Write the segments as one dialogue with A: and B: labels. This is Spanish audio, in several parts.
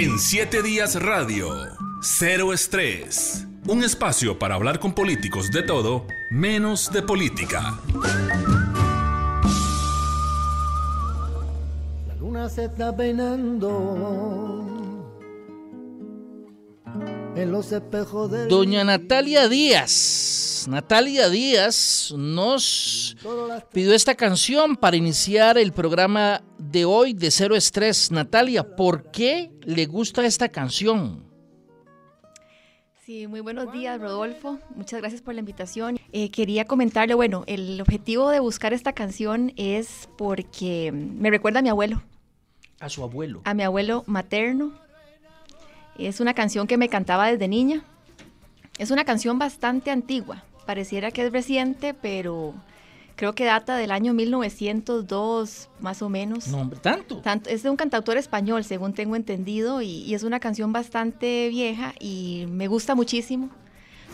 A: En 7 días radio, cero estrés. Un espacio para hablar con políticos de todo, menos de política.
B: La luna se está peinando en los espejos de
C: Doña Natalia Díaz. Natalia Díaz nos pidió esta canción para iniciar el programa de hoy de Cero Estrés. Natalia, ¿por qué le gusta esta canción?
D: Sí, muy buenos días, Rodolfo. Muchas gracias por la invitación. Eh, quería comentarle, bueno, el objetivo de buscar esta canción es porque me recuerda a mi abuelo.
C: A su abuelo.
D: A mi abuelo materno. Es una canción que me cantaba desde niña. Es una canción bastante antigua. Pareciera que es reciente, pero creo que data del año 1902, más o menos.
C: No, hombre, ¿tanto?
D: Tanto, es de un cantautor español, según tengo entendido, y, y, es una canción bastante vieja y me gusta muchísimo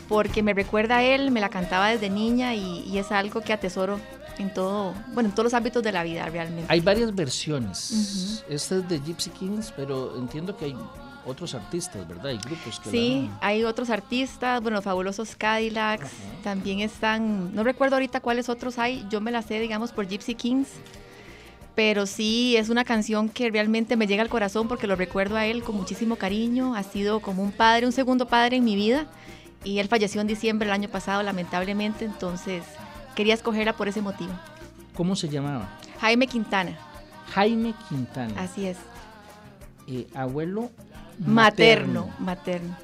D: porque me recuerda a él, me la cantaba desde niña y, y, es algo que atesoro en todo, bueno, en todos los ámbitos de la vida realmente.
C: Hay varias versiones. Uh -huh. Esta es de Gypsy Kings, pero entiendo que hay otros artistas, ¿verdad? Hay grupos que
D: Sí, la... hay otros artistas, bueno, fabulosos Cadillacs, Ajá. también están, no recuerdo ahorita cuáles otros hay, yo me la sé, digamos, por Gypsy Kings, pero sí, es una canción que realmente me llega al corazón porque lo recuerdo a él con muchísimo cariño, ha sido como un padre, un segundo padre en mi vida, y él falleció en diciembre del año pasado, lamentablemente, entonces quería escogerla por ese motivo.
C: ¿Cómo se llamaba?
D: Jaime Quintana.
C: Jaime Quintana.
D: Así es.
C: Eh, abuelo
D: Materno, materno.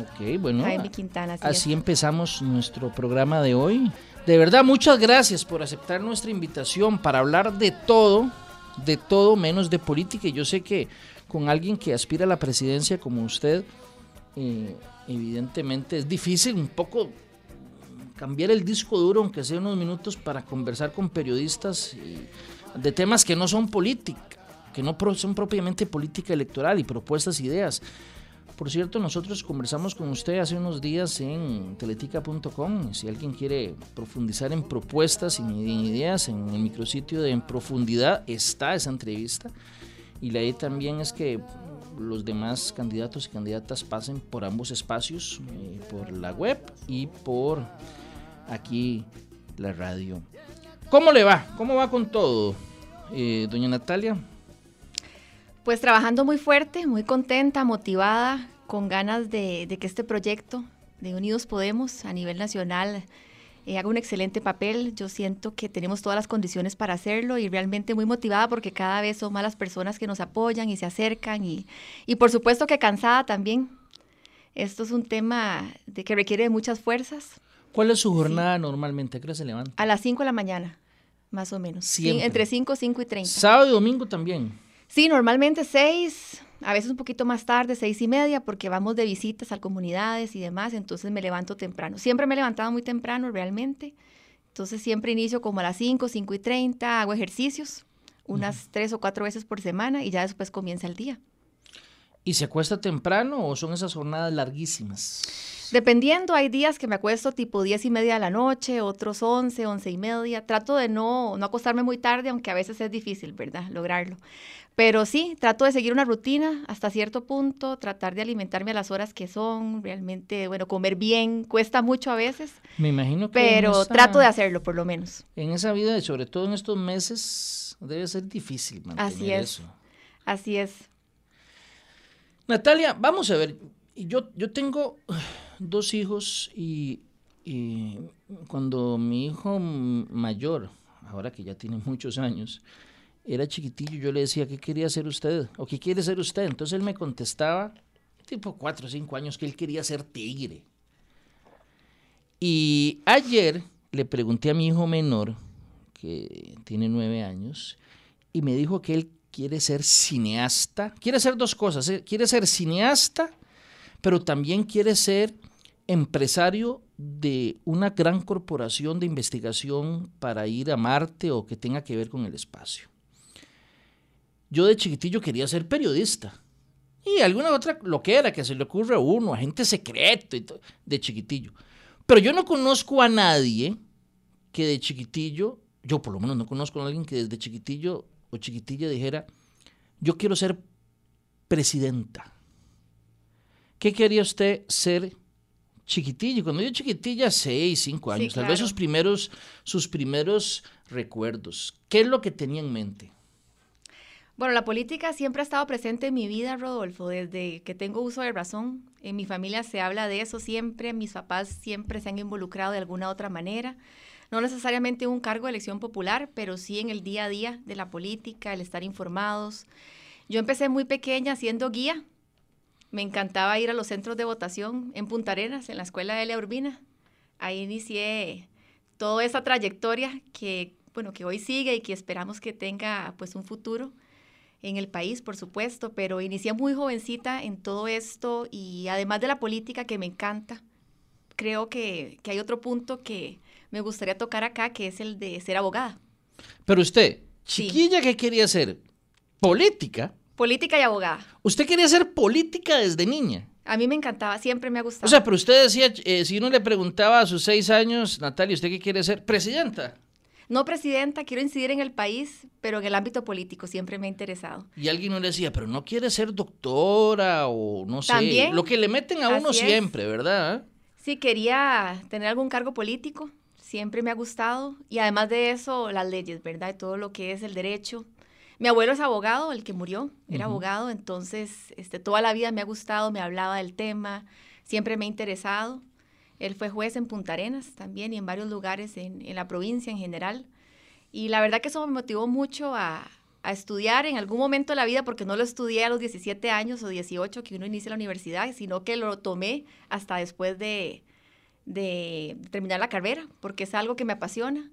C: Ok, bueno.
D: Jaime Quintana. Así,
C: así empezamos nuestro programa de hoy. De verdad, muchas gracias por aceptar nuestra invitación para hablar de todo, de todo menos de política. Y yo sé que con alguien que aspira a la presidencia como usted, eh, evidentemente es difícil un poco cambiar el disco duro, aunque sea unos minutos, para conversar con periodistas de temas que no son política que no son propiamente política electoral y propuestas, ideas. Por cierto, nosotros conversamos con usted hace unos días en teletica.com. Si alguien quiere profundizar en propuestas y ideas, en el micrositio de En Profundidad está esa entrevista. Y la idea también es que los demás candidatos y candidatas pasen por ambos espacios, eh, por la web y por aquí la radio. ¿Cómo le va? ¿Cómo va con todo, eh, doña Natalia?
D: Pues trabajando muy fuerte, muy contenta, motivada, con ganas de, de que este proyecto de Unidos Podemos a nivel nacional eh, haga un excelente papel. Yo siento que tenemos todas las condiciones para hacerlo y realmente muy motivada porque cada vez son más las personas que nos apoyan y se acercan y, y por supuesto que cansada también. Esto es un tema de que requiere de muchas fuerzas.
C: ¿Cuál es su jornada sí. normalmente? ¿A qué hora se levanta?
D: A las 5 de la mañana, más o menos.
C: Siempre.
D: Sí, entre 5, 5 y 30.
C: ¿Sábado y domingo también?
D: Sí, normalmente seis, a veces un poquito más tarde, seis y media, porque vamos de visitas a comunidades y demás, entonces me levanto temprano. Siempre me he levantado muy temprano realmente, entonces siempre inicio como a las 5, 5 y 30, hago ejercicios unas uh -huh. tres o cuatro veces por semana y ya después comienza el día.
C: ¿Y se acuesta temprano o son esas jornadas larguísimas?
D: Dependiendo, hay días que me acuesto tipo 10 y media de la noche, otros 11, 11 y media. Trato de no, no acostarme muy tarde, aunque a veces es difícil, ¿verdad? Lograrlo. Pero sí, trato de seguir una rutina hasta cierto punto, tratar de alimentarme a las horas que son, realmente, bueno, comer bien, cuesta mucho a veces.
C: Me imagino que.
D: Pero esa, trato de hacerlo, por lo menos.
C: En esa vida, sobre todo en estos meses, debe ser difícil mantener
D: Así es.
C: eso.
D: Así es.
C: Natalia, vamos a ver. Yo, yo tengo dos hijos y, cuando mi hijo mayor, ahora que ya tiene muchos años, era chiquitillo, yo le decía, ¿qué quería ser usted? ¿O qué quiere ser usted? Entonces él me contestaba, tipo cuatro o cinco años, que él quería ser tigre. Y ayer le pregunté a mi hijo menor, que tiene nueve años, y me dijo que él quiere ser cineasta. Quiere ser dos cosas, ¿eh? quiere ser cineasta, pero también quiere ser empresario de una gran corporación de investigación para ir a Marte o que tenga que ver con el espacio. Yo de chiquitillo quería ser periodista. Y alguna otra loquera que se le ocurre a uno, agente secreto y todo, de chiquitillo. Pero yo no conozco a nadie que de chiquitillo, yo por lo menos no conozco a alguien que desde chiquitillo o chiquitilla dijera, yo quiero ser presidenta. ¿Qué quería usted ser chiquitilla? Cuando yo chiquitilla, seis, cinco años, tal vez sus primeros, sus primeros recuerdos. ¿Qué es lo que tenía en mente?
D: Bueno, la política siempre ha estado presente en mi vida, Rodolfo, desde que tengo uso de razón. En mi familia se habla de eso siempre, mis papás siempre se han involucrado de alguna otra manera. No necesariamente un cargo de elección popular, pero sí en el día a día de la política, el estar informados. Yo empecé muy pequeña siendo guía. Me encantaba ir a los centros de votación en Punta Arenas, en la escuela de Elia Urbina. Ahí inicié toda esa trayectoria que, bueno, que hoy sigue y que esperamos que tenga pues un futuro en el país, por supuesto, pero inicié muy jovencita en todo esto y además de la política que me encanta, creo que, hay otro punto que me gustaría tocar acá, que es el de ser abogada.
C: Pero usted, chiquilla, ¿qué quería ser? ¿Política?
D: Política y abogada.
C: ¿Usted quería ser política desde niña?
D: A mí me encantaba, siempre me ha gustado.
C: O sea, pero usted decía, eh, si uno le preguntaba a sus seis años, Natalia, ¿usted qué quiere ser? Presidenta.
D: No presidenta, quiero incidir en el país, pero en el ámbito político siempre me ha interesado.
C: Y alguien no le decía, pero no quiere ser doctora o no sé. Lo que le meten a uno siempre, ¿verdad?
D: Sí, quería tener algún cargo político, siempre me ha gustado. Y además de eso, las leyes, ¿verdad? todo lo que es el derecho. Mi abuelo es abogado, el que murió, era abogado, entonces este, toda la vida me ha gustado, me hablaba del tema, siempre me ha interesado. Él fue juez en Punta Arenas también y en varios lugares en, la provincia en general. Y la verdad que eso me motivó mucho a, estudiar en algún momento de la vida, porque no lo estudié a los 17 años o 18 que uno inicia la universidad, sino que lo tomé hasta después de, de terminar la carrera, porque es algo que me apasiona.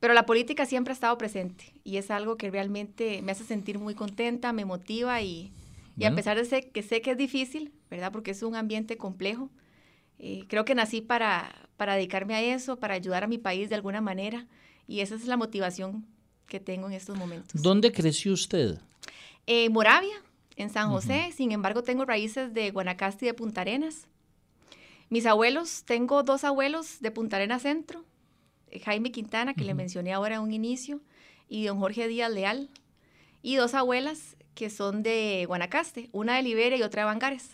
D: Pero la política siempre ha estado presente y es algo que realmente me hace sentir muy contenta, me motiva y, y a pesar de que sé que es difícil, ¿verdad? Porque es un ambiente complejo, eh, creo que nací para, para dedicarme a eso, para ayudar a mi país de alguna manera y esa es la motivación que tengo en estos momentos.
C: ¿Dónde creció usted?
D: En Moravia, en San José, sin embargo tengo raíces de Guanacaste y de Punta Arenas. Mis abuelos, tengo dos abuelos de Punta Arenas Centro, eh, Jaime Quintana, que le mencioné ahora en un inicio, y don Jorge Díaz Leal, y dos abuelas que son de Guanacaste, una de Liberia y otra de Bangares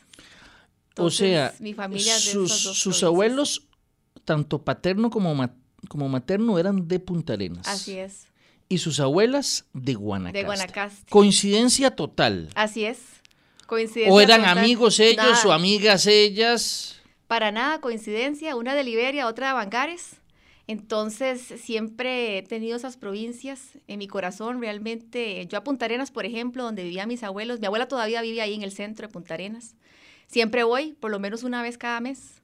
C: o sea, mi familia sus, abuelos, tanto paterno como, como materno, eran de Punta Arenas.
D: Así es.
C: Y sus abuelas de Guanacaste.
D: De Guanacaste.
C: Coincidencia total.
D: Así es. Coincidencia
C: o eran amigos ellos o amigas ellas.
D: Para nada, coincidencia. Una de Liberia, otra de Bangares. Entonces, siempre he tenido esas provincias en mi corazón. Realmente, yo a Punta Arenas, por ejemplo, donde vivían mis abuelos, mi abuela todavía vive ahí en el centro de Punta Arenas. Siempre voy, por lo menos una vez cada mes,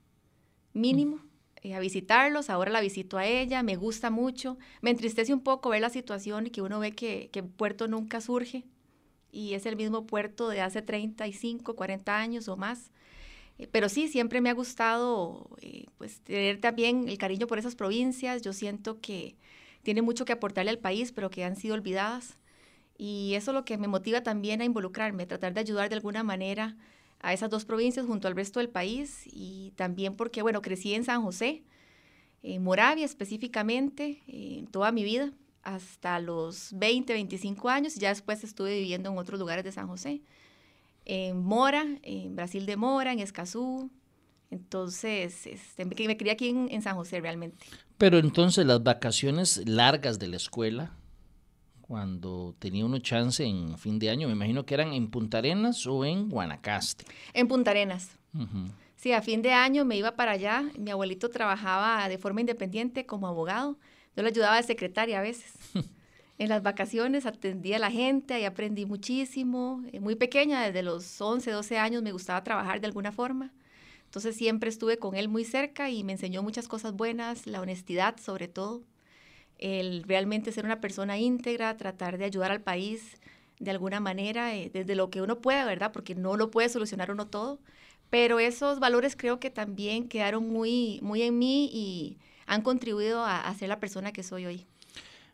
D: mínimo, eh, a visitarlos. Ahora la visito a ella, me gusta mucho. Me entristece un poco ver la situación y que uno ve que, que puerto nunca surge y es el mismo puerto de hace 35, 40 años o más. Eh, pero sí, siempre me ha gustado eh, pues, tener también el cariño por esas provincias. Yo siento que tiene mucho que aportarle al país, pero que han sido olvidadas. Y eso es lo que me motiva también a involucrarme, tratar de ayudar de alguna manera a esas dos provincias junto al resto del país y también porque, bueno, crecí en San José, en Moravia específicamente, en toda mi vida, hasta los 20, 25 años, y ya después estuve viviendo en otros lugares de San José, en Mora, en Brasil de Mora, en Escazú, entonces este, me crié aquí en San José realmente.
C: Pero entonces las vacaciones largas de la escuela, cuando tenía uno chance en fin de año? Me imagino que eran en Punta Arenas o en Guanacaste.
D: En Punta Arenas. Sí, a fin de año me iba para allá. Mi abuelito trabajaba de forma independiente como abogado. Yo le ayudaba de secretaria a veces. en las vacaciones atendía a la gente, ahí aprendí muchísimo. Eh, muy pequeña, desde los 11, 12 años me gustaba trabajar de alguna forma. Entonces siempre estuve con él muy cerca y me enseñó muchas cosas buenas, la honestidad sobre todo el realmente ser una persona íntegra, tratar de ayudar al país de alguna manera, eh, desde lo que uno pueda, ¿verdad? Porque no lo puede solucionar uno todo, pero esos valores creo que también quedaron muy, muy en mí y han contribuido a, ser la persona que soy hoy.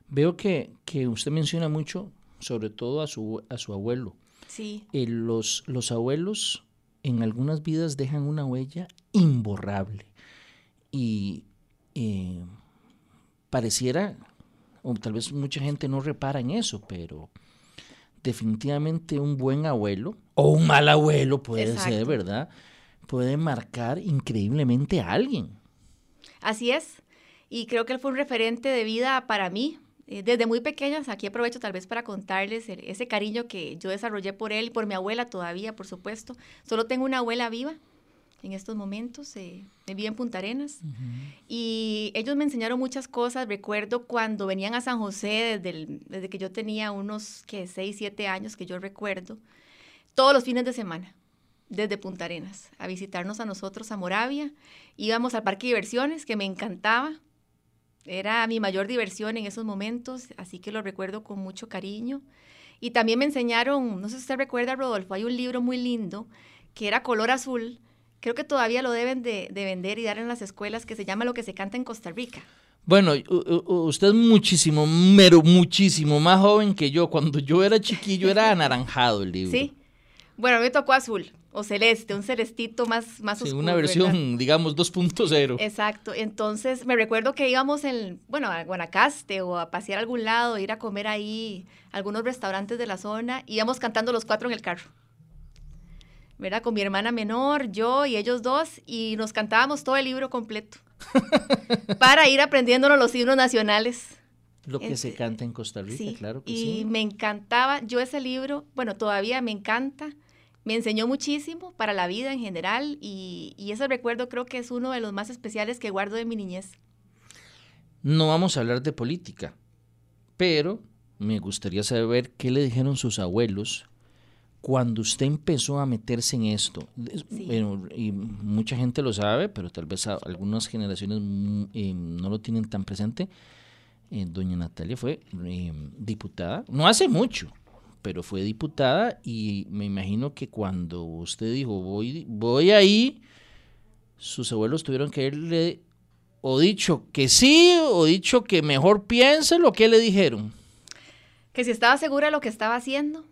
C: Veo que, que, usted menciona mucho, sobre todo a su, a su abuelo.
D: Sí.
C: Eh, los, los abuelos en algunas vidas dejan una huella imborrable. Y eh, pareciera, o tal vez mucha gente no repara en eso, pero definitivamente un buen abuelo o un mal abuelo puede ser. ¿verdad? Puede marcar increíblemente a alguien.
D: Así es. Y creo que él fue un referente de vida para mí. Eh, Desde muy pequeñas, aquí aprovecho tal vez para contarles el- ese cariño que yo desarrollé por él y por mi abuela todavía, por supuesto. Solo tengo una abuela viva en estos momentos, eh, vive en Punta Arenas. Y ellos me enseñaron muchas cosas. Recuerdo cuando venían a San José desde, el- desde que yo tenía unos que 6, 7 años, que yo recuerdo, todos los fines de semana, desde Punta Arenas, a visitarnos a nosotros a Moravia. Íbamos al parque de diversiones, que me encantaba. Era mi mayor diversión en esos momentos, así que lo recuerdo con mucho cariño. Y también me enseñaron, no sé si usted recuerda, Rodolfo, hay un libro muy lindo que era color azul. Creo que todavía lo deben de, de vender y dar en las escuelas, que se llama Lo que se canta en Costa Rica.
C: Bueno, usted es muchísimo, pero muchísimo más joven que yo. Cuando yo era chiquillo era anaranjado el libro.
D: Sí. Bueno, a mí me tocó azul o celeste, un celestito más, más
C: Sí,
D: oscuro.
C: una
D: ¿verdad?
C: versión, digamos, 2.0.
D: Exacto. Entonces, me recuerdo que íbamos en, bueno, a Guanacaste o a pasear a algún lado, ir a comer ahí a algunos restaurantes de la zona, íbamos cantando los cuatro en el carro. ¿Verdad? Con mi hermana menor, yo y ellos dos, y nos cantábamos todo el libro completo. para ir aprendiéndonos los himnos nacionales.
C: Lo que se canta en Costa Rica,
D: Sí,
C: claro que
D: y
C: sí.
D: me encantaba, yo ese libro, bueno, todavía me encanta, me enseñó muchísimo para la vida en general y, y ese recuerdo creo que es uno de los más especiales que guardo de mi niñez.
C: No vamos a hablar de política, pero me gustaría saber qué le dijeron sus abuelos cuando usted empezó a meterse en esto. Es-
D: Sí.
C: bueno, y mucha gente lo sabe, pero tal vez algunas generaciones mm, eh, no lo tienen tan presente. Eh, doña Natalia fue eh, diputada, no hace mucho, pero fue diputada y me imagino que cuando usted dijo voy, voy ahí, sus abuelos tuvieron que irle o dicho que sí o dicho que mejor piense lo que le dijeron.
D: Que si estaba segura de lo que estaba haciendo,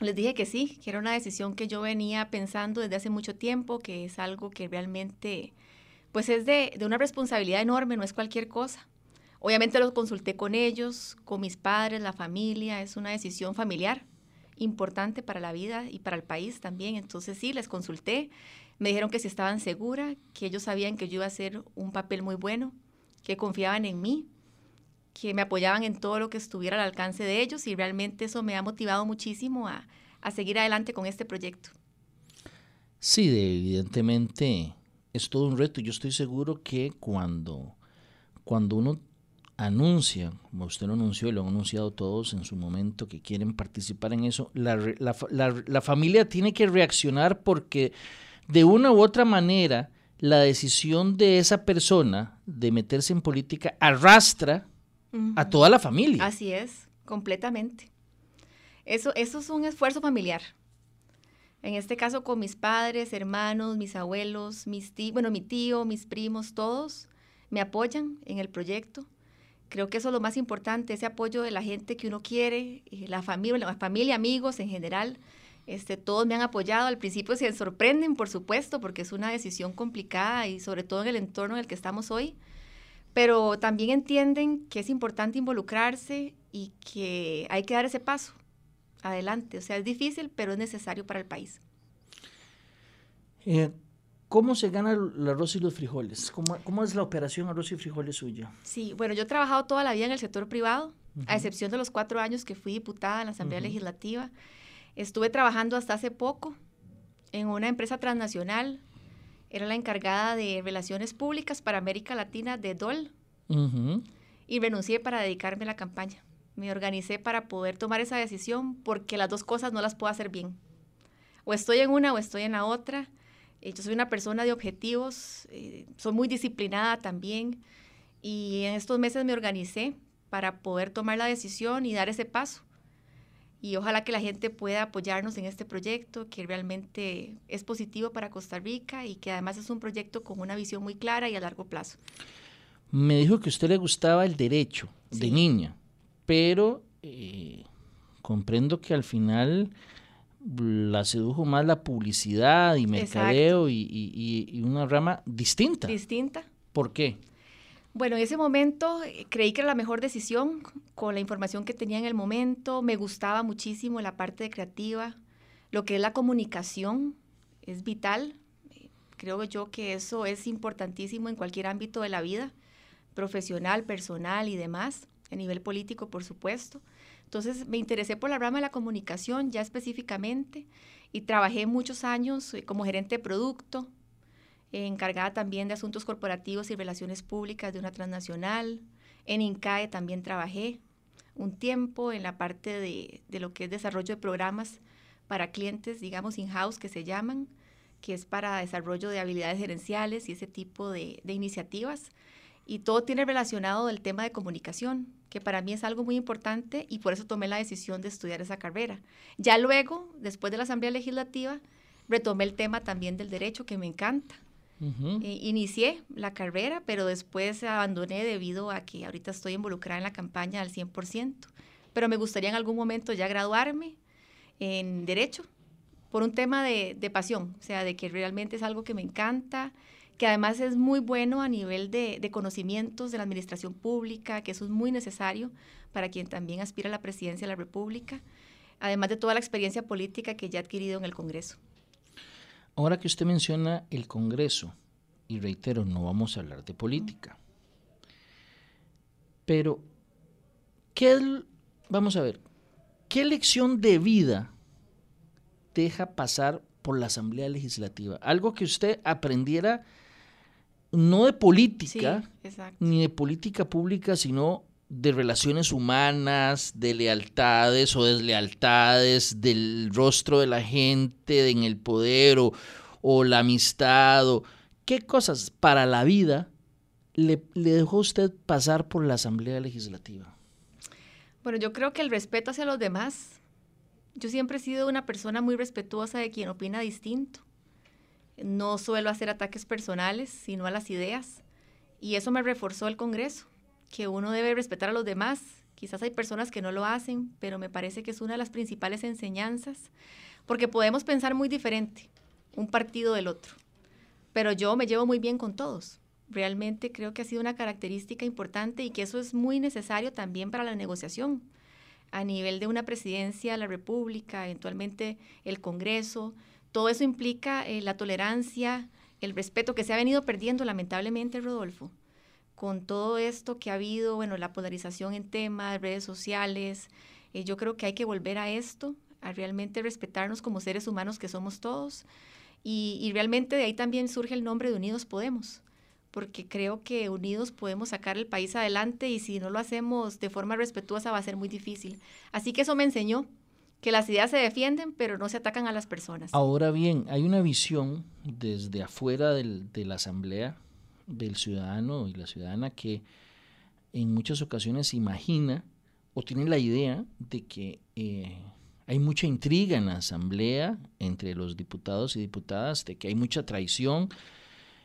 D: les dije que sí, que era una decisión que yo venía pensando desde hace mucho tiempo, que es algo que realmente, pues es de, de una responsabilidad enorme, no es cualquier cosa. Obviamente lo consulté con ellos, con mis padres, la familia, es una decisión familiar importante para la vida y para el país también. Entonces sí, les consulté, me dijeron que si estaban seguras, que ellos sabían que yo iba a hacer un papel muy bueno, que confiaban en mí, que me apoyaban en todo lo que estuviera al alcance de ellos y realmente eso me ha motivado muchísimo a, a seguir adelante con este proyecto.
C: Sí, de- evidentemente es todo un reto. Yo estoy seguro que cuando, cuando uno anuncia, como usted lo anunció y lo han anunciado todos en su momento que quieren participar en eso, la, re- la fa- la- la familia tiene que reaccionar porque de una u otra manera la decisión de esa persona de meterse en política arrastra a toda la familia.
D: Así es, completamente. Eso, eso es un esfuerzo familiar. En este caso con mis padres, hermanos, mis abuelos, mis tíos, bueno, mi tío, mis primos, todos me apoyan en el proyecto. Creo que eso es lo más importante, ese apoyo de la gente que uno quiere, eh, la familia, la familia, amigos en general. Este, todos me han apoyado. Al principio se sorprenden, por supuesto, porque es una decisión complicada y sobre todo en el entorno en el que estamos hoy. Pero también entienden que es importante involucrarse y que hay que dar ese paso adelante. O sea, es difícil, pero es necesario para el país.
C: Eh, ¿Cómo se gana el arroz y los frijoles? ¿Cómo, cómo es la operación arroz y frijoles suya?
D: Sí, bueno, yo he trabajado toda la vida en el sector privado, a excepción de los cuatro años que fui diputada en la Asamblea Legislativa. Estuve trabajando hasta hace poco en una empresa transnacional. Era la encargada de relaciones públicas para América Latina de DOL
C: Ujú.
D: y renuncié para dedicarme a la campaña. Me organicé para poder tomar esa decisión porque las dos cosas no las puedo hacer bien. O estoy en una o estoy en la otra. Eh, Yo soy una persona de objetivos, eh, soy muy disciplinada también y en estos meses me organicé para poder tomar la decisión y dar ese paso. Y ojalá que la gente pueda apoyarnos en este proyecto, que realmente es positivo para Costa Rica y que además es un proyecto con una visión muy clara y a largo plazo.
C: Me dijo que a usted le gustaba el derecho de niña, pero eh, comprendo que al final la sedujo más la publicidad y mercadeo y, y- una rama distinta.
D: Distinta.
C: ¿Por qué?
D: Bueno, en ese momento eh, creí que era la mejor decisión con la información que tenía en el momento. Me gustaba muchísimo la parte creativa, lo que es la comunicación, es vital. Creo yo que eso es importantísimo en cualquier ámbito de la vida, profesional, personal y demás, a nivel político, por supuesto. Entonces me interesé por la rama de la comunicación ya específicamente y trabajé muchos años eh, como gerente de producto, encargada también de asuntos corporativos y relaciones públicas de una transnacional. En INCAE también trabajé un tiempo en la parte de, de lo que es desarrollo de programas para clientes, digamos, in-house que se llaman, que es para desarrollo de habilidades gerenciales y ese tipo de, de iniciativas. Y todo tiene relacionado del tema de comunicación, que para mí es algo muy importante y por eso tomé la decisión de estudiar esa carrera. Ya luego, después de la Asamblea Legislativa, retomé el tema también del derecho, que me encanta. Eh, inicié la carrera, pero después abandoné debido a que ahorita estoy involucrada en la campaña al 100%. Pero me gustaría en algún momento ya graduarme en derecho por un tema de, de pasión, o sea, de que realmente es algo que me encanta, que además es muy bueno a nivel de, conocimientos de la administración pública, que eso es muy necesario para quien también aspira a la presidencia de la República, además de toda la experiencia política que ya he adquirido en el Congreso.
C: Ahora que usted menciona el Congreso, y reitero, no vamos a hablar de política, pero, ¿qué, vamos a ver, qué lección de vida deja pasar por la Asamblea Legislativa? Algo que usted aprendiera no de política,
D: sí,
C: ni de política pública, sino de relaciones humanas, de lealtades o deslealtades, del rostro de la gente en el poder o, o la amistad, o qué cosas para la vida le, le, dejó usted pasar por la Asamblea Legislativa.
D: Bueno, yo creo que el respeto hacia los demás. Yo siempre he sido una persona muy respetuosa de quien opina distinto. No suelo hacer ataques personales, sino a las ideas. Y eso me reforzó el Congreso que uno debe respetar a los demás. Quizás hay personas que no lo hacen, pero me parece que es una de las principales enseñanzas, porque podemos pensar muy diferente, un partido del otro. Pero yo me llevo muy bien con todos. Realmente creo que ha sido una característica importante y que eso es muy necesario también para la negociación a nivel de una presidencia de la República, eventualmente el Congreso. Todo eso implica eh, la tolerancia, el respeto que se ha venido perdiendo lamentablemente, Rodolfo con todo esto que ha habido, bueno, la polarización en temas, redes sociales, eh, yo creo que hay que volver a esto, a realmente respetarnos como seres humanos que somos todos. Y, y, realmente de ahí también surge el nombre de Unidos Podemos, porque creo que unidos podemos sacar el país adelante y si no lo hacemos de forma respetuosa va a ser muy difícil. Así que eso me enseñó que las ideas se defienden, pero no se atacan a las personas.
C: Ahora bien, hay una visión desde afuera del, de la Asamblea del ciudadano y la ciudadana que en muchas ocasiones imagina o tiene la idea de que eh, hay mucha intriga en la asamblea entre los diputados y diputadas, de que hay mucha traición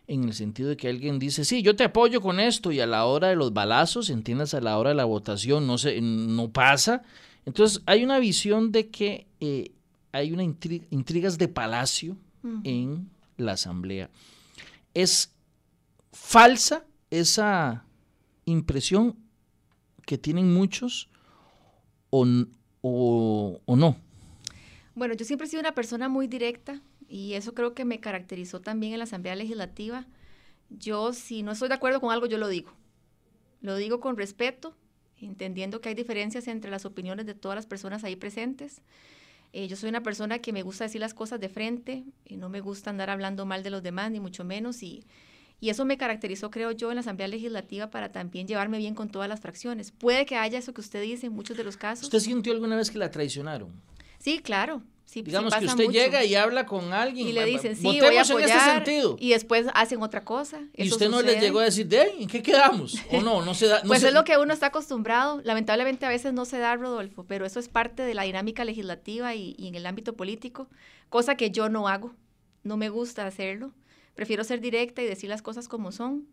C: en el sentido de que alguien dice, sí, yo te apoyo con esto y a la hora de los balazos, entiendas, a la hora de la votación no, se, no pasa. Entonces hay una visión de que eh, hay una intriga, intrigas de palacio en la asamblea. Es falsa esa impresión que tienen muchos o, o, o, no?
D: Bueno, yo siempre he sido una persona muy directa y eso creo que me caracterizó también en la Asamblea Legislativa. Yo, si no estoy de acuerdo con algo, yo lo digo. Lo digo con respeto, entendiendo que hay diferencias entre las opiniones de todas las personas ahí presentes. Eh, yo soy una persona que me gusta decir las cosas de frente, y no me gusta andar hablando mal de los demás, ni mucho menos, y, y eso me caracterizó, creo yo, en la Asamblea Legislativa para también llevarme bien con todas las fracciones. Puede que haya eso que usted dice en muchos de los casos.
C: ¿Usted sintió alguna vez que la traicionaron?
D: Sí, claro. Sí,
C: Digamos
D: sí
C: que usted
D: mucho.
C: llega y habla con alguien
D: y le dicen, sí, voy a apoyar,
C: en este sentido.
D: y después hacen otra cosa.
C: Y
D: Eso
C: usted no
D: sucede.
C: les llegó a decir, de ¿en qué quedamos? O no, no se da. No
D: pues
C: se...
D: es lo que uno está acostumbrado. Lamentablemente a veces no se da, Rodolfo, pero eso es parte de la dinámica legislativa y, y en el ámbito político, cosa que yo no hago. No me gusta hacerlo. Prefiero ser directa y decir las cosas como son.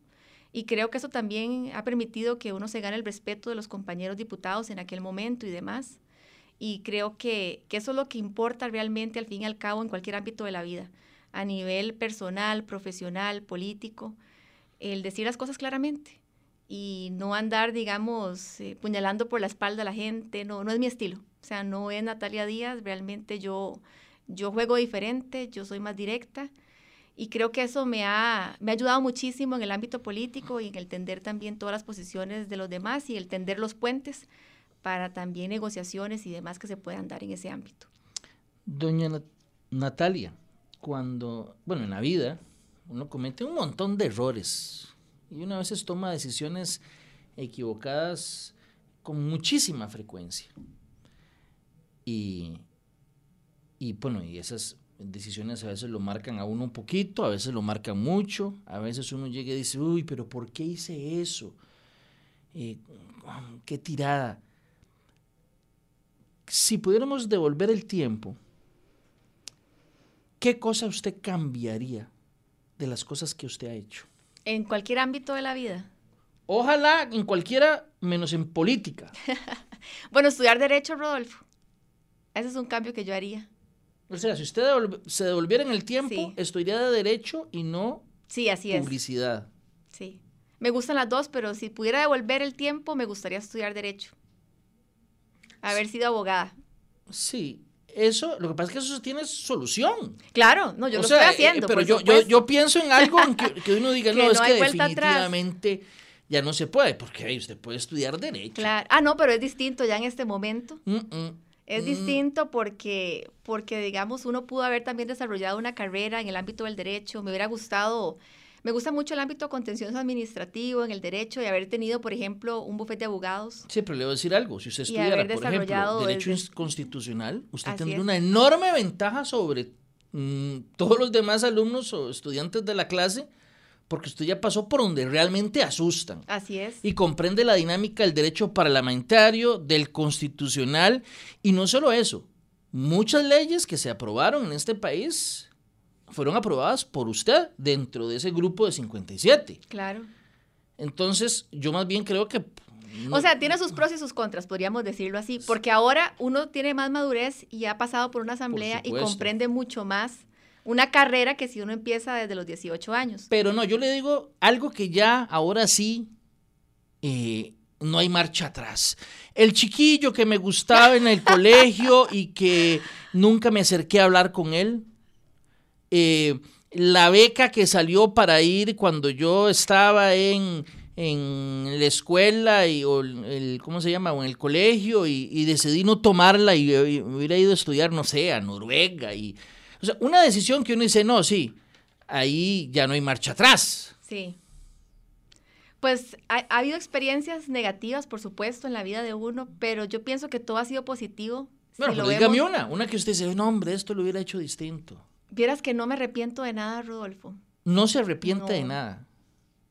D: Y creo que eso también ha permitido que uno se gane el respeto de los compañeros diputados en aquel momento y demás. Y creo que, que, eso es lo que importa realmente al fin y al cabo en cualquier ámbito de la vida, a nivel personal, profesional, político, el decir las cosas claramente. y no andar, digamos, eh, puñalando por la espalda a la gente, no, no es mi estilo. O sea, no es Natalia Díaz, realmente yo, yo juego diferente, yo soy más directa y creo que eso me ha, me ha ayudado muchísimo en el ámbito político y en el tender también todas las posiciones de los demás y el tender los puentes para también negociaciones y demás que se puedan dar en ese ámbito.
C: Doña Natalia, cuando, bueno, en la vida uno comete un montón de errores y una veces toma decisiones equivocadas con muchísima frecuencia. Y, y bueno, y esas decisiones a veces lo marcan a uno un poquito, a veces lo marcan mucho, a veces uno llega y dice, uy, pero ¿por qué hice eso? Eh, qué tirada. Si pudiéramos devolver el tiempo, ¿qué cosa usted cambiaría de las cosas que usted ha hecho?
D: En cualquier ámbito de la vida.
C: Ojalá en cualquiera, menos en política.
D: bueno, estudiar derecho, Rodolfo. Ese es un cambio que yo haría.
C: O sea, si usted se devolviera en el tiempo, estudiaría de derecho y no
D: sí, así
C: publicidad.
D: Sí. Me gustan las dos, pero si pudiera devolver el tiempo, me gustaría estudiar derecho. Haber sido abogada.
C: Sí, eso, lo que pasa es que eso tiene solución.
D: Claro, no, yo lo estoy haciendo.
C: pero yo, yo, pienso en algo en que, uno diga, no, es que definitivamente ya no se puede, porque usted puede estudiar derecho.
D: Claro. Ah, no, pero es distinto ya en este momento. Es mm. distinto porque, porque, digamos, uno pudo haber también desarrollado una carrera en el ámbito del derecho. Me hubiera gustado, me gusta mucho el ámbito contencioso administrativo en el derecho y haber tenido, por ejemplo, un bufete de abogados.
C: Sí, pero le voy a decir algo. Si usted estudiara, por ejemplo, derecho constitucional, usted tendría una enorme ventaja sobre mm, todos los demás alumnos o estudiantes de la clase porque usted ya pasó por donde realmente asustan.
D: Así es.
C: Y comprende la dinámica del derecho parlamentario, del constitucional, y no solo eso, muchas leyes que se aprobaron en este país fueron aprobadas por usted dentro de ese grupo de 57.
D: Claro.
C: Entonces, yo más bien creo que...
D: O sea, tiene sus pros y sus contras, podríamos decirlo así, porque ahora uno tiene más madurez y ha pasado por una asamblea y comprende mucho más una carrera que si uno empieza desde los 18 años.
C: Pero no, yo le digo algo que ya ahora sí eh, no hay marcha atrás. El chiquillo que me gustaba en el colegio y que nunca me acerqué a hablar con él. Eh, la beca que salió para ir cuando yo estaba en, la escuela y, o el, ¿cómo se llama? O en el colegio y, decidí no tomarla y, y, me hubiera ido a estudiar, no sé, a Noruega y o sea, una decisión que uno dice, no, sí, ahí ya no hay marcha atrás.
D: Sí. Pues ha, habido experiencias negativas, por supuesto, en la vida de uno, pero yo pienso que todo ha sido positivo.
C: Bueno, pero dígame una, una que usted dice, no, hombre, esto lo hubiera hecho distinto.
D: Vieras que no me arrepiento de nada, Rodolfo.
C: No se arrepiente de nada.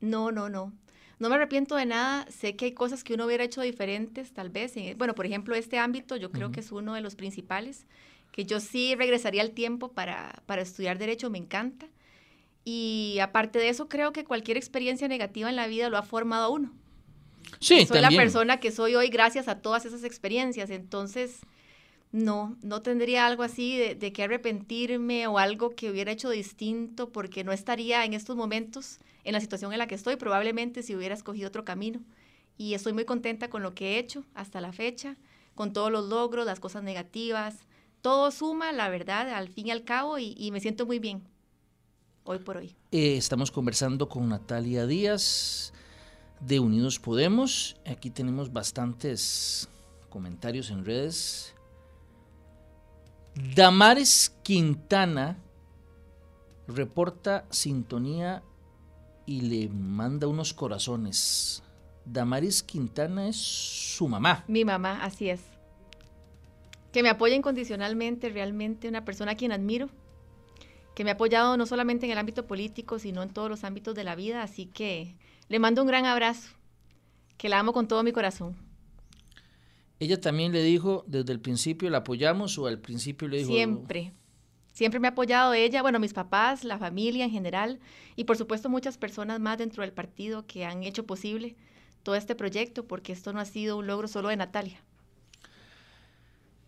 D: No, no, no. No me arrepiento de nada. Sé que hay cosas que uno hubiera hecho diferentes, tal vez. bueno, por ejemplo, este ámbito yo creo que es uno de los principales que yo sí regresaría al tiempo para, estudiar derecho, me encanta. Y aparte de eso, creo que cualquier experiencia negativa en la vida lo ha formado a uno.
C: Sí,
D: soy la persona que soy hoy gracias a todas esas experiencias. Entonces, no, no tendría algo así de, de, que arrepentirme o algo que hubiera hecho distinto porque no estaría en estos momentos en la situación en la que estoy, probablemente si hubiera escogido otro camino. Y estoy muy contenta con lo que he hecho hasta la fecha, con todos los logros, las cosas negativas, todo suma, la verdad, al fin y al cabo, y, me siento muy bien hoy por hoy.
C: Eh, estamos conversando con Natalia Díaz de Unidos Podemos. Aquí tenemos bastantes comentarios en redes. Damares Quintana reporta sintonía y le manda unos corazones. Damaris Quintana es su mamá.
D: Mi mamá, así es que me apoya incondicionalmente, realmente una persona a quien admiro, que me ha apoyado no solamente en el ámbito político, sino en todos los ámbitos de la vida, así que le mando un gran abrazo, que la amo con todo mi corazón.
C: Ella también le dijo desde el principio, ¿la apoyamos o al principio le dijo?
D: Siempre, siempre me ha apoyado ella, bueno, mis papás, la familia en general y por supuesto muchas personas más dentro del partido que han hecho posible todo este proyecto, porque esto no ha sido un logro solo de Natalia.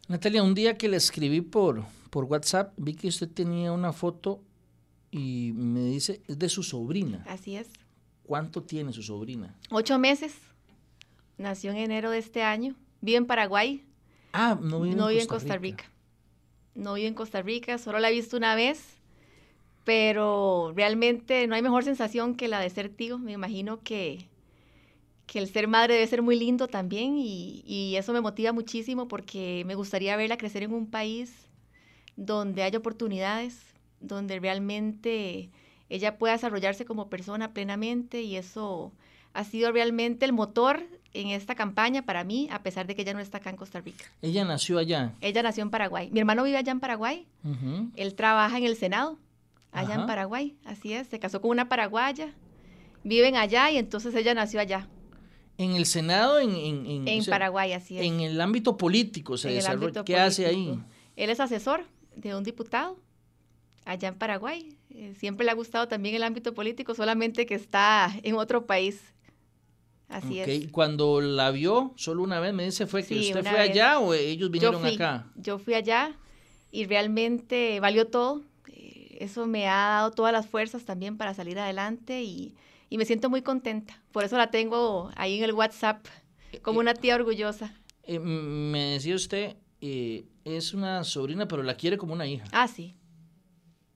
C: Natalia, un día que le escribí por, por WhatsApp, vi que usted tenía una foto y me dice, es de su sobrina.
D: Así es.
C: ¿Cuánto tiene su sobrina?
D: Ocho meses. Nació en enero de este año. Vive en Paraguay.
C: Ah, no vive,
D: no
C: en,
D: vive
C: Costa
D: en Costa Rica. No vive en Costa Rica, solo la he visto una vez, pero realmente no hay mejor sensación que la de ser tío. Me imagino que, que el ser madre debe ser muy lindo también y, y eso me motiva muchísimo porque me gustaría verla crecer en un país donde haya oportunidades, donde realmente ella pueda desarrollarse como persona plenamente y eso ha sido realmente el motor en esta campaña para mí, a pesar de que ella no está acá en Costa Rica.
C: Ella nació allá.
D: Ella nació en Paraguay. Mi hermano vive allá en Paraguay. Él trabaja en el Senado, allá
C: Ajá.
D: en Paraguay. Así es. Se casó con una paraguaya. Viven allá y entonces ella nació allá,
C: En el Senado, en, en, en-
D: en
C: o sea,
D: Paraguay, así es.
C: en el ámbito político se desarrolla. ¿Qué hace ahí?
D: Él es asesor de un diputado allá en Paraguay. Eh, siempre le ha gustado también el ámbito político, solamente que está en otro país. Así
C: Ok,
D: es.
C: Cuando la vio, solo una vez me dice, ¿fue que
D: Sí,
C: usted fue
D: vez.
C: allá o ellos
D: Yo
C: vinieron
D: fui,
C: acá?
D: yo fui allá y realmente valió todo. Eh, Eso me ha dado todas las fuerzas también para salir adelante y, y me siento muy contenta. Por eso la tengo ahí en el WhatsApp como una tía orgullosa.
C: Eh, me decía usted, eh, es una sobrina, pero la quiere como una hija.
D: Ah, sí.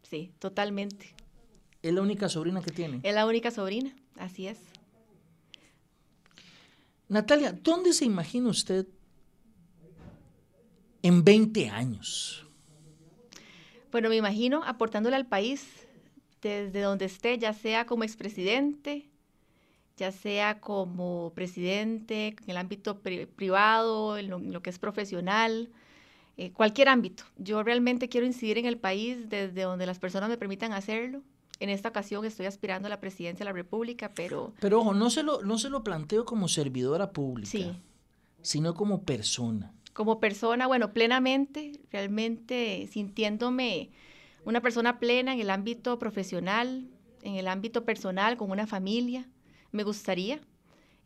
D: Sí, totalmente.
C: Es la única sobrina que tiene.
D: Es la única sobrina, así es.
C: Natalia, ¿dónde se imagina usted en 20 años?
D: Bueno, me imagino aportándole al país desde donde esté, ya sea como expresidente, ya sea como presidente, en el ámbito pri- privado, en lo, que es profesional, eh, cualquier ámbito. Yo realmente quiero incidir en el país desde donde las personas me permitan hacerlo. En esta ocasión estoy aspirando a la presidencia de la República, pero
C: Pero ojo, no se lo, no se lo planteo como servidora pública,
D: sí,
C: sino como persona.
D: como persona, bueno, plenamente, realmente sintiéndome una persona plena en el ámbito profesional, en el ámbito personal, con una familia. Me gustaría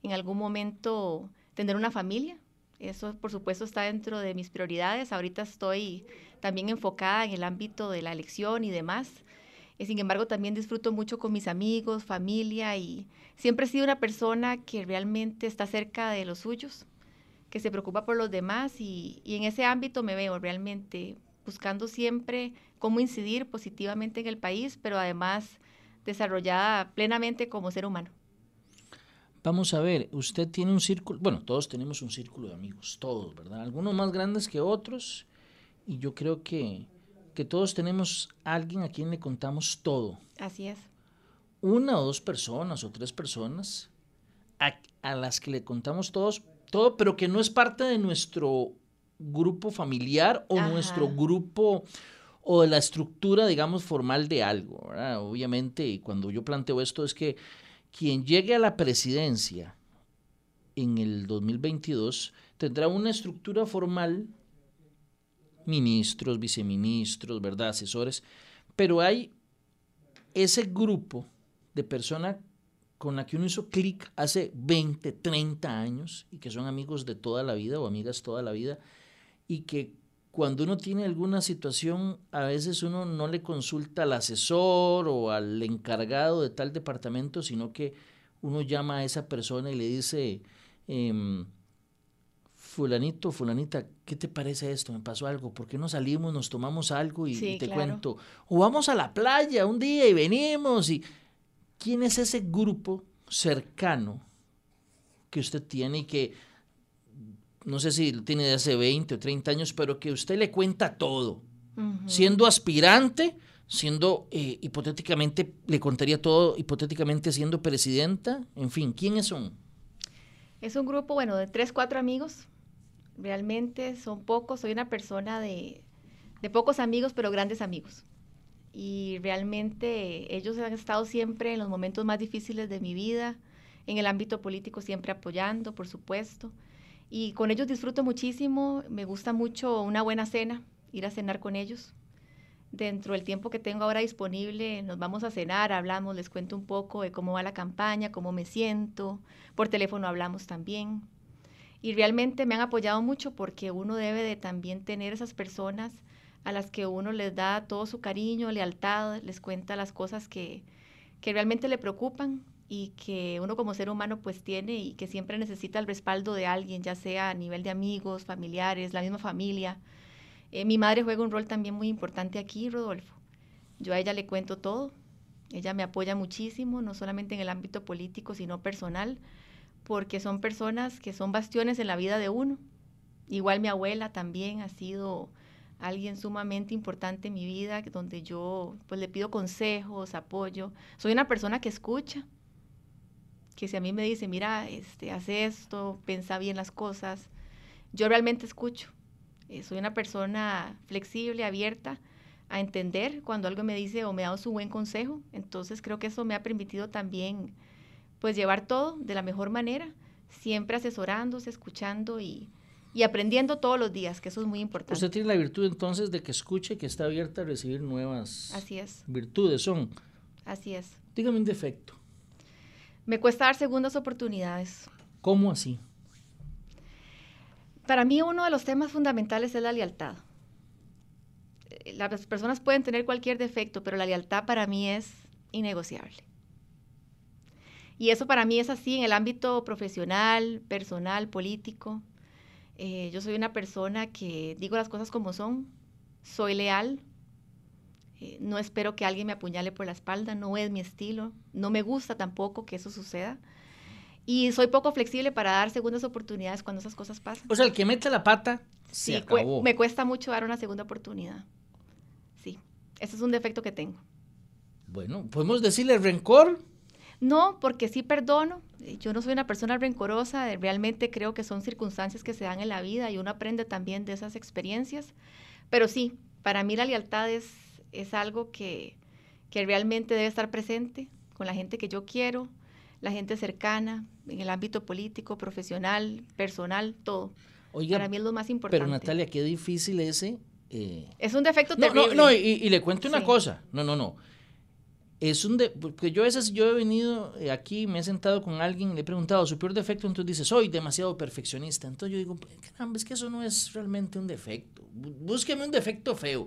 D: en algún momento tener una familia. Eso, por supuesto, está dentro de mis prioridades. Ahorita estoy también enfocada en el ámbito de la elección y demás. Eh, Sin embargo, también disfruto mucho con mis amigos, familia y siempre he sido una persona que realmente está cerca de los suyos que se preocupa por los demás y, y en ese ámbito me veo realmente buscando siempre cómo incidir positivamente en el país, pero además desarrollada plenamente como ser humano.
C: Vamos a ver, usted tiene un círculo, bueno, todos tenemos un círculo de amigos, todos, ¿verdad? Algunos más grandes que otros, y yo creo que, que todos tenemos alguien a quien le contamos todo.
D: Así es.
C: Una o dos personas o tres personas a, a las que le contamos todos, todo, pero que no es parte de nuestro grupo familiar o
D: Ajá.
C: nuestro grupo o de la estructura, digamos, formal de algo, ¿verdad? Obviamente, y cuando yo planteo esto es que quien llegue a la presidencia en el 2022 tendrá una estructura formal, ministros, viceministros, ¿verdad? Asesores, pero hay ese grupo de personas con la que uno hizo clic hace 20, 30 años y que son amigos de toda la vida o amigas toda la vida y que cuando uno tiene alguna situación, a veces uno no le consulta al asesor o al encargado de tal departamento, sino que uno llama a esa persona y le dice, em, fulanito, fulanita, ¿qué te parece esto? Me pasó algo, ¿por qué no salimos, nos tomamos algo y,
D: Sí,
C: y te
D: claro.
C: cuento? O vamos a la playa un día y venimos y... ¿Quién es ese grupo cercano que usted tiene y que no sé si lo tiene de hace 20 o 30 años, pero que usted le cuenta todo. Siendo aspirante, siendo eh, hipotéticamente, le contaría todo hipotéticamente siendo presidenta, en fin, ¿quiénes son?
D: Es un grupo, bueno, de tres, cuatro amigos. Realmente son pocos. Soy una persona de, de pocos amigos, pero grandes amigos. Y realmente ellos han estado siempre en los momentos más difíciles de mi vida, en el ámbito político siempre apoyando, por supuesto. Y con ellos disfruto muchísimo. Me gusta mucho una buena cena, ir a cenar con ellos. Dentro del tiempo que tengo ahora disponible, nos vamos a cenar, hablamos, les cuento un poco de cómo va la campaña, cómo me siento. Por teléfono hablamos también. Y realmente me han apoyado mucho porque uno debe de también tener esas personas a las que uno les da todo su cariño, lealtad, les cuenta las cosas que, que realmente le preocupan y que uno como ser humano pues tiene y que siempre necesita el respaldo de alguien, ya sea a nivel de amigos, familiares, la misma familia. Eh, mi madre juega un rol también muy importante aquí, Rodolfo. Yo a ella le cuento todo, ella me apoya muchísimo, no solamente en el ámbito político, sino personal, porque son personas que son bastiones en la vida de uno. Igual mi abuela también ha sido alguien sumamente importante en mi vida, donde yo pues le pido consejos, apoyo. Soy una persona que escucha, que si a mí me dice, mira, este, hace esto, piensa bien las cosas, yo realmente escucho. Eh, soy una persona flexible, abierta a entender cuando algo me dice o me da su buen consejo. Entonces creo que eso me ha permitido también pues llevar todo de la mejor manera, siempre asesorándose, escuchando y, y aprendiendo todos los días, que eso es muy importante.
C: Usted tiene la virtud entonces de que escuche, que está abierta a recibir nuevas
D: Así es.
C: virtudes. Son.
D: Así es.
C: Dígame un defecto.
D: Me cuesta dar segundas oportunidades.
C: ¿Cómo así?
D: Para mí uno de los temas fundamentales es la lealtad. Eh, Las personas pueden tener cualquier defecto, pero la lealtad para mí es innegociable. Y eso para mí es así en el ámbito profesional, personal, político. Eh, yo soy una persona que digo las cosas como son, soy leal, eh, no espero que alguien me apuñale por la espalda, no es mi estilo, no me gusta tampoco que eso suceda. Y soy poco flexible para dar segundas oportunidades cuando esas cosas pasan.
C: O sea, el que mete la pata se
D: Sí,
C: acabó.
D: cue- me cuesta mucho dar una segunda oportunidad. Sí, ese es un defecto que tengo.
C: Bueno, podemos decirle rencor.
D: No, porque sí perdono. Yo no soy una persona rencorosa. Realmente creo que son circunstancias que se dan en la vida y uno aprende también de esas experiencias. Pero sí, para mí la lealtad es, es algo que, que realmente debe estar presente con la gente que yo quiero, la gente cercana, en el ámbito político, profesional, personal, todo.
C: Oiga,
D: para mí es lo más importante.
C: pero Natalia, qué difícil ese. eh,
D: Es un defecto
C: No,
D: terrible.
C: no, no, y, y le cuento una
D: Sí.
C: cosa. No, no, no. Es un de, porque yo a veces yo he venido eh, aquí, me he sentado con alguien, le he preguntado su peor defecto, entonces dice, soy demasiado perfeccionista. Entonces yo digo, caramba, es que eso no es realmente un defecto. Bú- Búsqueme un defecto feo.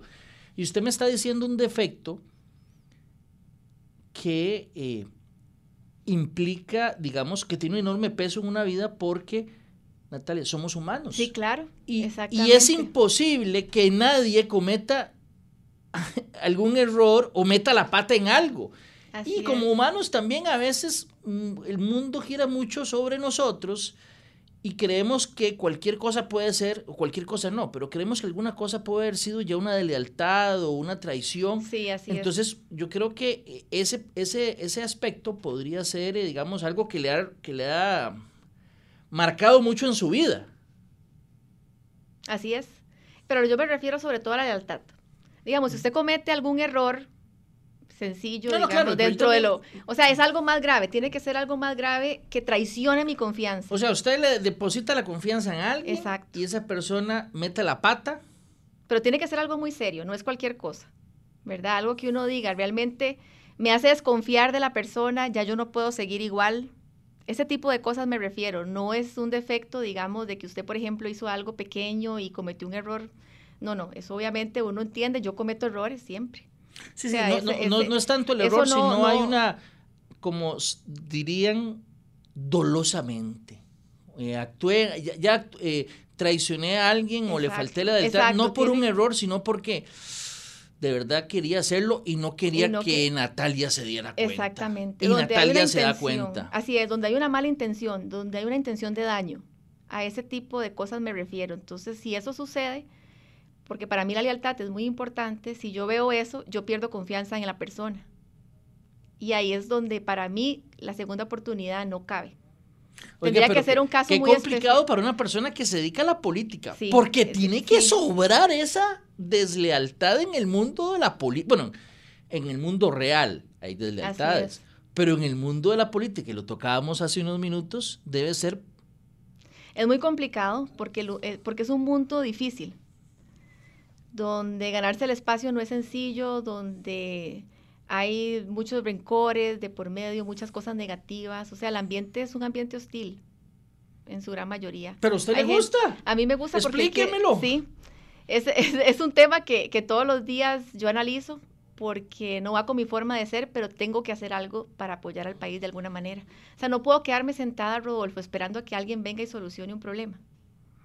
C: Y usted me está diciendo un defecto que eh, implica, digamos, que tiene un enorme peso en una vida porque, Natalia, somos humanos.
D: Sí, claro.
C: Y,
D: exactamente.
C: y es imposible que nadie cometa algún error o meta la pata en algo.
D: Así
C: y como
D: es.
C: humanos también a veces mm, el mundo gira mucho sobre nosotros y creemos que cualquier cosa puede ser, o cualquier cosa no, pero creemos que alguna cosa puede haber sido ya una deslealtad o una traición.
D: Sí, así es.
C: Entonces, yo creo que ese, ese, ese aspecto podría ser, eh, digamos, algo que le, ha, que le ha marcado mucho en su vida.
D: Así es. Pero yo me refiero sobre todo a la lealtad. Digamos, si usted comete algún error sencillo,
C: No, no,
D: digamos,
C: claro, pero yo
D: dentro de lo... O sea, es algo más grave. Tiene que ser algo más grave que traicione mi confianza.
C: O sea, usted le deposita la confianza en alguien
D: Exacto.
C: y esa persona mete la pata.
D: Pero tiene que ser algo muy serio, no es cualquier cosa. ¿Verdad? Algo que uno diga, realmente me hace desconfiar de la persona, ya yo no puedo seguir igual. Ese tipo de cosas me refiero. No es un defecto, digamos, de que usted, por ejemplo, hizo algo pequeño y cometió un error. No, no, eso obviamente uno entiende, yo cometo errores siempre.
C: Sí,
D: O sea,
C: sí, no,
D: ese-
C: no- no-
D: ese-
C: no es tanto el error,
D: no-
C: sino hay una, como dirían, dolosamente. Eh, actué, ya, ya, eh, traicioné a alguien o le falté la lealtad, no por un error, sino porque de verdad quería hacerlo y no quería
D: Y no
C: que,
D: que-
C: Natalia se diera cuenta.
D: Exactamente.
C: Y
D: donde
C: Natalia se da cuenta.
D: Así es, donde hay una mala intención, donde hay una intención de daño. A ese tipo de cosas me refiero. Entonces, si eso sucede, porque para mí la lealtad es muy importante, si yo veo eso, yo pierdo confianza en la persona. Y ahí es donde para mí la segunda oportunidad no cabe.
C: Oiga,
D: Tendría que ser un caso
C: qué
D: muy
C: complicado
D: especial.
C: para una persona que se dedica a la política,
D: Sí,
C: porque
D: es-
C: tiene que
D: sí.
C: sobrar esa deslealtad en el mundo de la política. Bueno, en el mundo real hay deslealtades,
D: es.
C: pero en el mundo de la política, y lo tocábamos hace unos minutos, debe ser
D: Es muy complicado porque, lo- eh, porque es un mundo difícil, donde ganarse el espacio no es sencillo, donde hay muchos rencores de por medio, muchas cosas negativas. O sea, el ambiente es un ambiente hostil en su gran mayoría.
C: Pero a usted le
D: gente-
C: gusta.
D: A mí me gusta porque...
C: Explíquemelo.
D: sí, es, es- es un tema que, que todos los días yo analizo porque no va con mi forma de ser, pero tengo que hacer algo para apoyar al país de alguna manera. O sea, no puedo quedarme sentada, Rodolfo, esperando a que alguien venga y solucione un problema.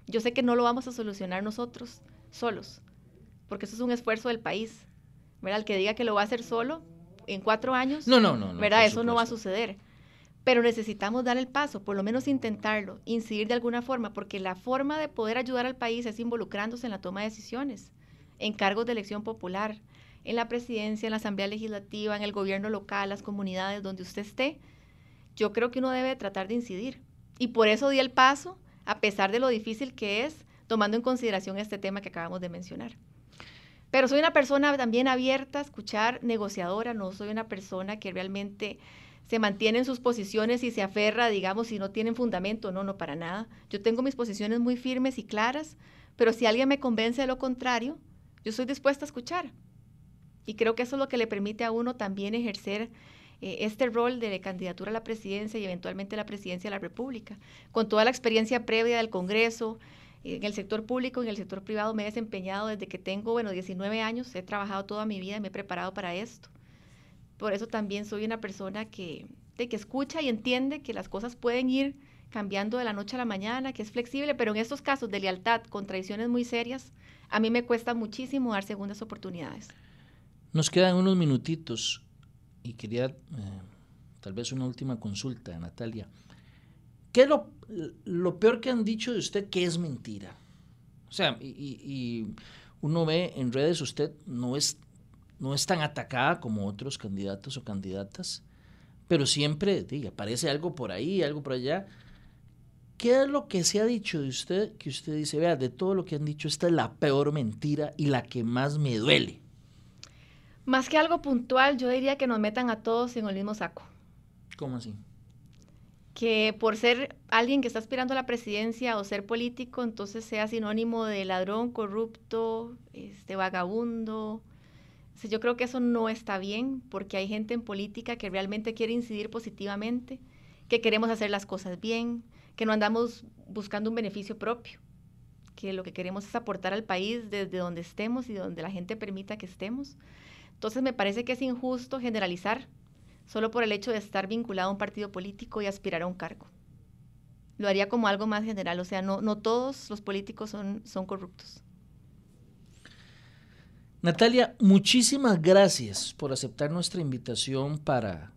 D: Yo sé que no lo vamos a solucionar nosotros solos, porque eso es un esfuerzo del país. ¿verdad? El que diga que lo va a hacer solo en cuatro años,
C: no, no, no, no
D: ¿verdad? Eso no va a suceder. Pero necesitamos dar el paso, por lo menos intentarlo, incidir de alguna forma, porque la forma de poder ayudar al país es involucrándose en la toma de decisiones, en cargos de elección popular, en la presidencia, en la asamblea legislativa, en el gobierno local, las comunidades donde usted esté. Yo creo que uno debe tratar de incidir. Y por eso di el paso, a pesar de lo difícil que es, tomando en consideración este tema que acabamos de mencionar. Pero soy una persona también abierta a escuchar, negociadora, no soy una persona que realmente se mantiene en sus posiciones y se aferra, digamos, si no tienen fundamento, no, no, para nada. Yo tengo mis posiciones muy firmes y claras, pero si alguien me convence de lo contrario, yo estoy dispuesta a escuchar. Y creo que eso es lo que le permite a uno también ejercer eh, este rol de candidatura a la presidencia y eventualmente la presidencia de la República, con toda la experiencia previa del Congreso, en el sector público, en el sector privado me he desempeñado desde que tengo, bueno, 19 años, he trabajado toda mi vida, me he preparado para esto. Por eso también soy una persona que, que escucha y entiende que las cosas pueden ir cambiando de la noche a la mañana, que es flexible, pero en estos casos de lealtad con traiciones muy serias, a mí me cuesta muchísimo dar segundas oportunidades.
C: Nos quedan unos minutitos y quería eh, tal vez una última consulta, Natalia. ¿Qué es lo, peor que han dicho de usted que es mentira? O sea, y, uno ve en redes, usted no es, no es tan atacada como otros candidatos o candidatas, pero siempre diga, aparece algo por ahí, algo por allá. ¿Qué es lo que se ha dicho de usted que usted dice, vea, de todo lo que han dicho, esta es la peor mentira y la que más me duele?
D: Más que algo puntual, yo diría que nos metan a todos en el mismo saco.
C: ¿Cómo así?
D: Que por ser alguien que está aspirando a la presidencia o ser político, entonces sea sinónimo de ladrón, corrupto, este, vagabundo. yo creo que eso no está bien porque hay gente en política que realmente quiere incidir positivamente, que queremos hacer las cosas bien, que no andamos buscando un beneficio propio, que lo que queremos es aportar al país desde donde estemos y donde la gente permita que estemos. Entonces me parece que es injusto generalizar solo por el hecho de estar vinculado a un partido político y aspirar a un cargo. Lo haría como algo más general, o sea, no, no todos los políticos son, son corruptos.
C: Natalia, muchísimas gracias por aceptar nuestra invitación para,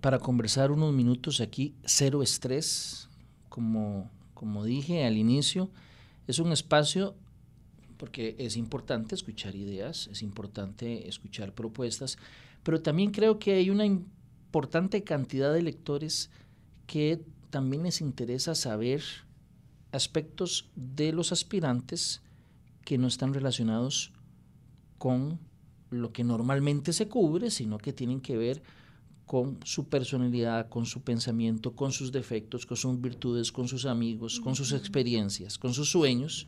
C: para conversar unos minutos aquí, cero estrés, como, como dije al inicio, es un espacio porque es importante escuchar ideas, es importante escuchar propuestas, pero también creo que hay una importante cantidad de lectores que también les interesa saber aspectos de los aspirantes que no están relacionados con lo que normalmente se cubre, sino que tienen que ver con su personalidad, con su pensamiento, con sus defectos, con sus virtudes, con sus amigos, con sus experiencias, con sus sueños.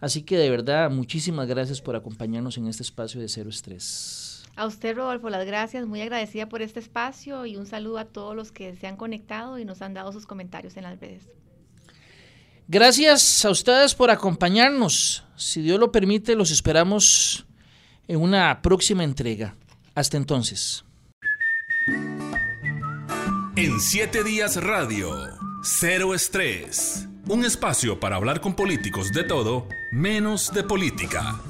C: Así que de verdad, muchísimas gracias por acompañarnos en este espacio de Cero Estrés.
D: A usted, Rodolfo, las gracias. Muy agradecida por este espacio y un saludo a todos los que se han conectado y nos han dado sus comentarios en las redes.
C: Gracias a ustedes por acompañarnos. Si Dios lo permite, los esperamos en una próxima entrega. Hasta entonces.
A: En siete días radio, cero estrés. Un espacio para hablar con políticos de todo, menos de política.